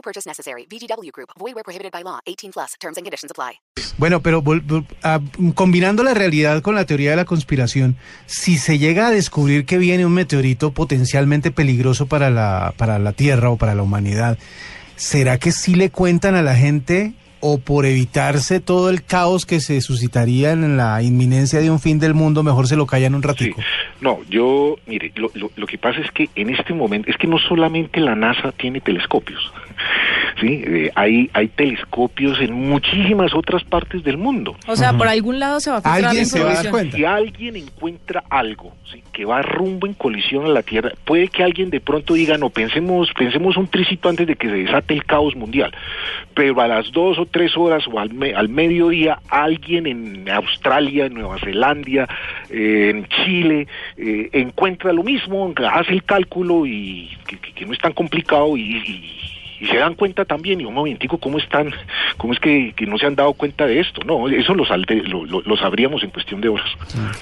No purchase necessary. VGW Group. Void where prohibited by law. 18 plus. Terms and conditions apply. Bueno, pero vol- vol- ah, combinando la realidad con la teoría de la conspiración, si se llega a descubrir que viene un meteorito potencialmente peligroso para la, para la Tierra o para la humanidad, ¿será que sí le cuentan a la gente o por evitarse todo el caos que se suscitaría en la inminencia de un fin del mundo, mejor se lo callan un Sí. ratico? No, yo, mire, lo, lo, lo que pasa es que en este momento, es que no solamente la NASA tiene telescopios, ¿sí? Eh, hay, hay telescopios en muchísimas otras partes del mundo. O sea, por algún lado se va a filtrar la Alguien se va a dar información. cuenta. Si alguien encuentra algo ¿sí? que va rumbo en colisión a la Tierra, puede que alguien de pronto diga, no, pensemos, pensemos un tricito antes de que se desate el caos mundial. Pero a las dos o tres horas o al, me- al mediodía, alguien en Australia, en Nueva Zelanda, eh, en Chile, eh, encuentra lo mismo, hace el cálculo y que, que- que no es tan complicado y- y y se dan cuenta también, y un momentico, ¿cómo están? ¿Cómo es que, que no se han dado cuenta de esto? No, eso lo, salte- lo, lo- lo sabríamos en cuestión de horas.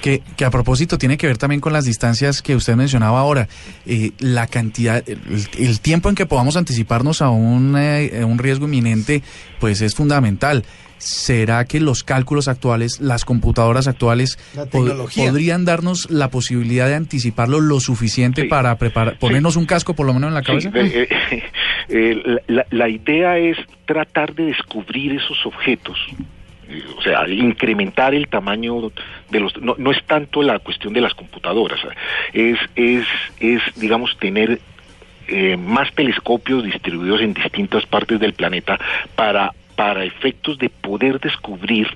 Que, que a propósito tiene que ver también con las distancias que usted mencionaba ahora. Eh, la cantidad, el, el tiempo en que podamos anticiparnos a un, eh, un riesgo inminente, pues es fundamental. ¿Será que los cálculos actuales, las computadoras actuales, La pod- tecnología. podrían darnos la posibilidad de anticiparlo lo suficiente Sí. para preparar, ponernos un casco por lo menos en la Sí, cabeza? eh, eh, eh, la, la idea es tratar de descubrir esos objetos. eh, O sea, incrementar el tamaño de los... No, no es tanto la cuestión de las computadoras, es, es, es digamos, tener eh, más telescopios distribuidos en distintas partes del planeta para, para efectos de poder descubrir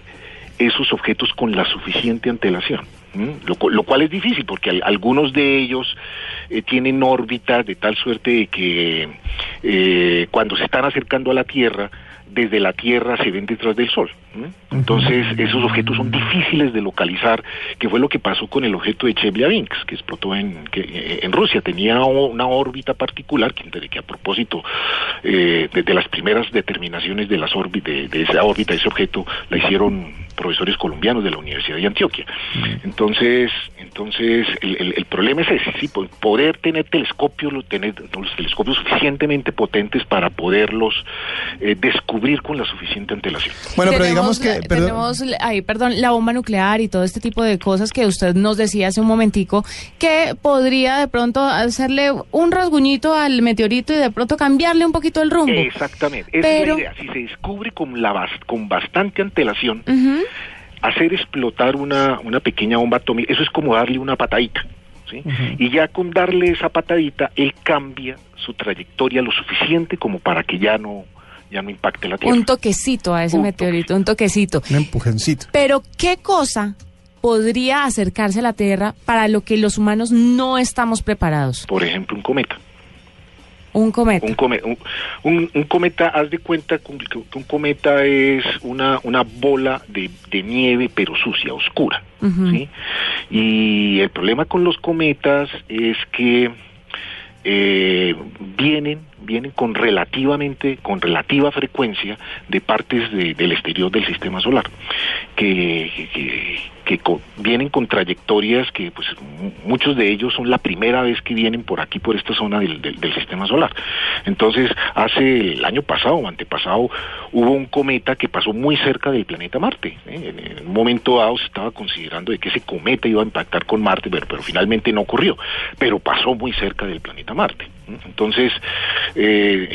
esos objetos con la suficiente antelación. Lo, cu- lo cual es difícil porque al- algunos de ellos eh, tienen órbitas de tal suerte de que eh, cuando se están acercando a la Tierra, desde la Tierra se ven detrás del Sol. Entonces, esos objetos son difíciles de localizar, que fue lo que pasó con el objeto de Chelyabinsk, que explotó en, que, eh, en Rusia. Tenía una órbita particular, que, que a propósito, eh, desde las primeras determinaciones de, las de, de esa órbita, de ese objeto, la hicieron profesores colombianos de la Universidad de Antioquia. Entonces, entonces el, el- el problema es ese, sí, po- poder tener telescopios, lo- tener los telescopios suficientemente potentes para poderlos eh, descubrir con la suficiente antelación. Bueno, pero digamos que... perdón. tenemos ahí, perdón, la bomba nuclear y todo este tipo de cosas que usted nos decía hace un momentico, que podría de pronto hacerle un rasguñito al meteorito y de pronto cambiarle un poquito el rumbo. Exactamente, esa Pero- es la idea. Si se descubre con, la bas- con bastante antelación. Hacer explotar una, una pequeña bomba atómica, eso es como darle una patadita. ¿sí? Y ya con darle esa patadita, él cambia su trayectoria lo suficiente como para que ya no, ya no impacte la Tierra. Un toquecito a ese Un meteorito, un toquecito. Un empujoncito. Pero, ¿qué cosa podría acercarse a la Tierra para lo que los humanos no estamos preparados? Por ejemplo, un cometa. Un cometa. Un, come- un, un- un cometa, haz de cuenta que un, cometa es una, una bola de, de nieve, pero sucia, oscura. ¿sí? Y el problema con los cometas es que eh, vienen vienen con relativamente con relativa frecuencia de partes de- del exterior del sistema solar que, que- que- que co- vienen con trayectorias que pues mu- muchos de ellos son la primera vez que vienen por aquí por esta zona del, del- del sistema solar entonces hace el año pasado o antepasado hubo un cometa que pasó muy cerca del planeta Marte ¿eh? en, un momento dado se estaba considerando de que ese cometa iba a impactar con Marte pero, pero finalmente no ocurrió pero pasó muy cerca del planeta Marte. Entonces eh,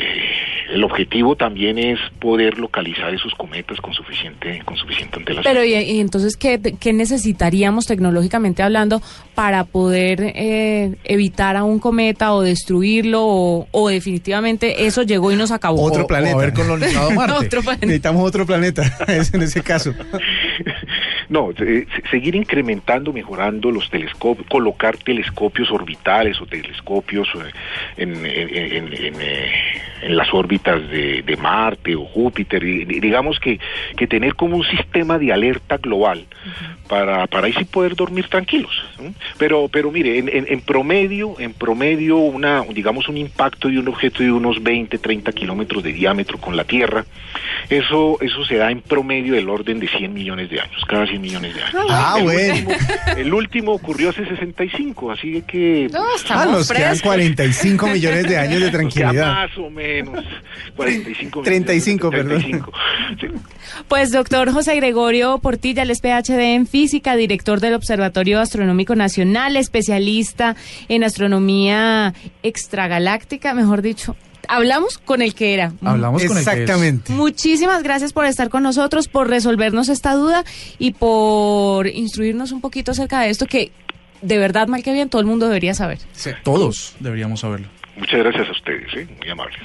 el objetivo también es poder localizar esos cometas con suficiente con suficiente antelación Pero, ¿y, y entonces ¿qué, qué necesitaríamos tecnológicamente hablando para poder eh, evitar a un cometa o destruirlo o, o definitivamente eso llegó y nos acabó? Otro O- planeta. O haber colonizado Marte. Otro planeta. Necesitamos otro planeta, es en ese caso. No, eh, se- seguir incrementando, mejorando los telescopios, colocar telescopios orbitales o telescopios eh, en, en- en- en, eh, en las órbitas de, de Marte o Júpiter. Y, digamos que, que tener como un sistema de alerta global para, para ahí sí poder dormir tranquilos. Pero, pero mire, en, en, en promedio, en promedio, una, digamos un impacto de un objeto de unos 20, 30 kilómetros de diámetro con la Tierra, eso, eso se da en promedio del orden de 100 millones de años, cada 100 millones de años. Ah, el, bueno. último, el último ocurrió hace 65, así que... No, Ah, estamos nos quedan frescos. 45 millones de años de tranquilidad. más o menos. 45 35, perdón. 35. Sí. Pues doctor José Gregorio Portilla, el es PhD en física, director del Observatorio Astronómico Nacional, especialista en astronomía extragaláctica, mejor dicho. Hablamos con el que era. Hablamos con el que. Exactamente. Muchísimas gracias por estar con nosotros, por resolvernos esta duda y por instruirnos un poquito acerca de esto que de verdad, mal que bien, todo el mundo debería saber. Todos deberíamos saberlo. Muchas gracias a ustedes, ¿eh? muy amables.